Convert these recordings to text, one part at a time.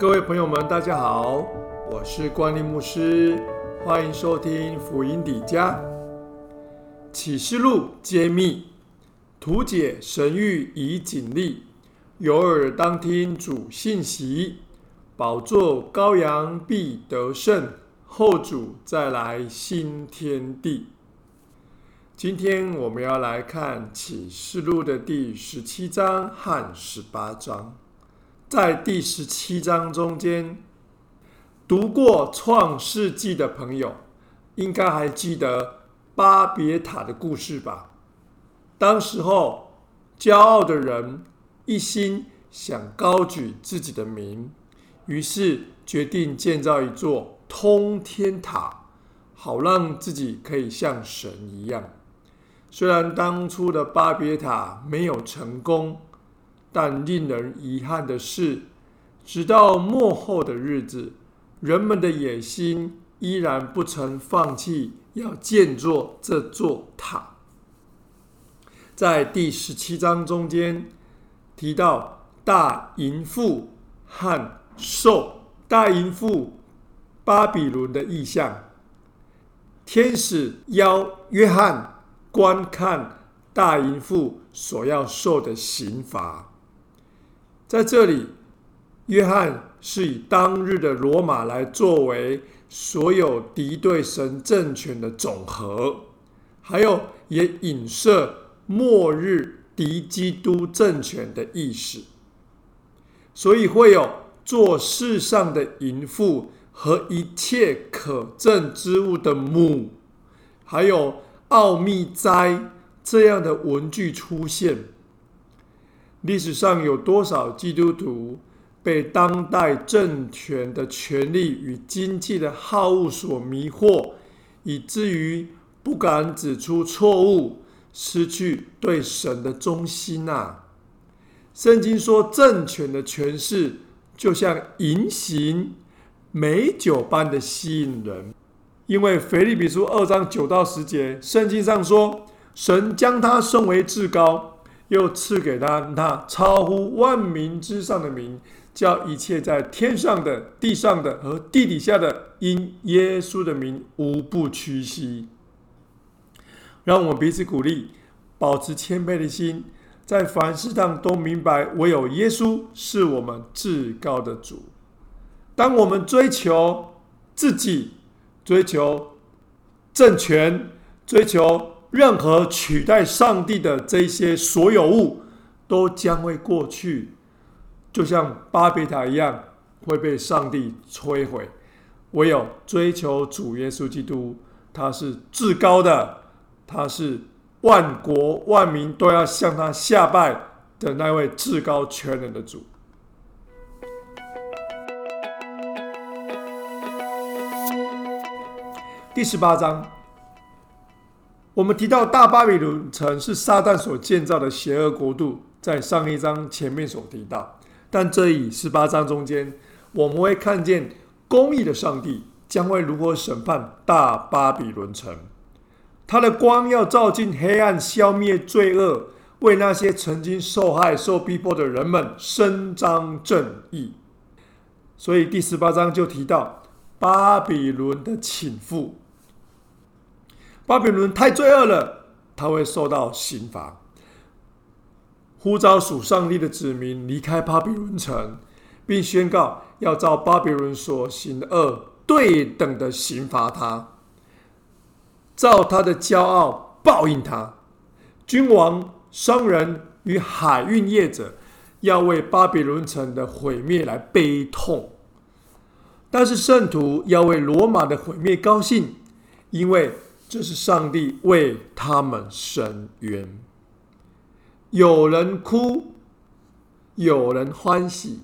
各位朋友们，大家好，我是关立牧师，欢迎收听福音底家启示录揭秘，图解神谕以警力，有耳当听主信息，宝座羔羊必得胜，后主再来新天地。今天我们要来看启示录的第十七章和十八章。在第十七章中间，读过创世纪的朋友，应该还记得巴别塔的故事吧？当时候，骄傲的人一心想高举自己的名，于是决定建造一座通天塔，好让自己可以像神一样。虽然当初的巴别塔没有成功，但令人遗憾的是，直到末后的日子，人们的野心依然不曾放弃要建造这座塔。在第十七章中间提到大淫妇和兽，大淫妇巴比伦的意象，天使邀约翰。观看大淫妇所要受的刑罚，在这里，约翰是以当日的罗马来作为所有敌对神政权的总和，还有也影射末日敌基督政权的意识，所以会有做世上的淫妇和一切可憎之物的母，还有。奥秘斋这样的文具出现，历史上有多少基督徒被当代政权的权力与经济的好恶所迷惑，以至于不敢指出错误，失去对神的忠心呐？圣经说，政权的权势就像银行美酒般的吸引人。因为腓利比书二章九到十节，圣经上说，神将他升为至高，又赐给他那超乎万民之上的名，叫一切在天上的、地上的和地底下的，因耶稣的名无不屈膝。让我们彼此鼓励，保持谦卑的心，在凡事上都明白，唯有耶稣是我们至高的主。当我们追求自己。追求政权，追求任何取代上帝的这些所有物，都将会过去，就像巴别塔一样会被上帝摧毁。唯有追求主耶稣基督，他是至高的，他是万国万民都要向他下拜的那位至高全能的主。第十八章，我们提到大巴比伦城是撒旦所建造的邪恶国度，在上一章前面所提到。但这一十八章中间，我们会看见公义的上帝将会如何审判大巴比伦城。他的光要照进黑暗，消灭罪恶，为那些曾经受害、受逼迫的人们伸张正义。所以第十八章就提到巴比伦的倾覆。巴比伦太罪恶了，他会受到刑罚。呼召属上帝的子民离开巴比伦城，并宣告要照巴比伦所行的恶对等的刑罚他，照他的骄傲报应他。君王、商人与海运业者要为巴比伦城的毁灭来悲痛，但是圣徒要为罗马的毁灭高兴，因为。这是上帝为他们伸冤，有人哭，有人欢喜。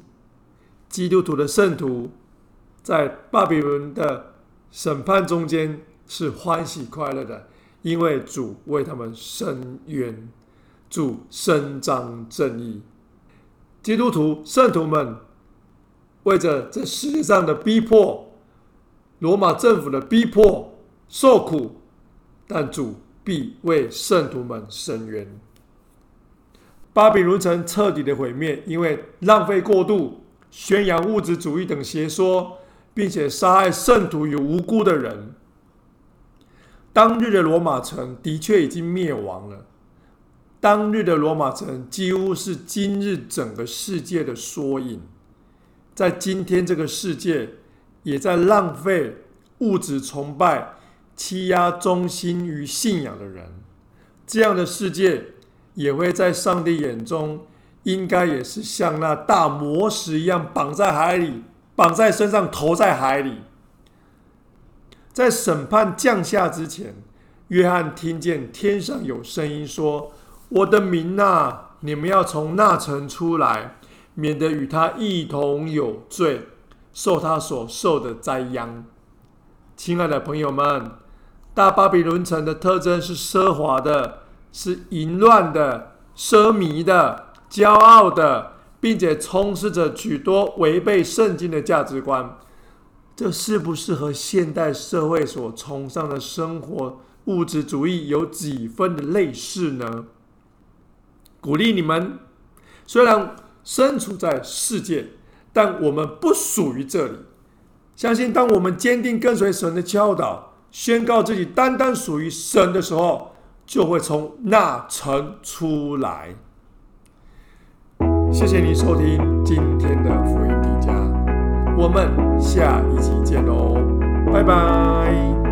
基督徒的圣徒在巴比伦的审判中间是欢喜快乐的，因为主为他们伸冤，主伸张正义。基督徒圣徒们为着这世界上的逼迫，罗马政府的逼迫受苦。但主必为圣徒们伸冤。巴比伦城彻底的毁灭，因为浪费过度，宣扬物质主义等邪说，并且杀害圣徒与无辜的人。当日的罗马城的确已经灭亡了。当日的罗马城几乎是今日整个世界的缩影。在今天这个世界，也在浪费物质崇拜、欺压忠心于信仰的人。这样的世界，也会在上帝眼中。应该也是像那大魔石一样绑在海里，绑在身上，投在海里。在审判降下之前，约翰听见天上有声音说：“我的民啊，你们要从那城出来，免得与他一同有罪，受他所受的灾殃。”亲爱的朋友们，大巴比伦城的特征是奢华的，是淫乱的，奢靡的。骄傲的，并且充斥着许多违背圣经的价值观，这是不是和现代社会所崇尚的生活物质主义有几分的类似呢？鼓励你们，虽然身处在世界，但我们不属于这里。相信当我们坚定跟随神的教导，宣告自己单单属于神的时候，就会从那城出来。谢谢你收听今天的福音迪迦，我们下一期见喽，拜拜。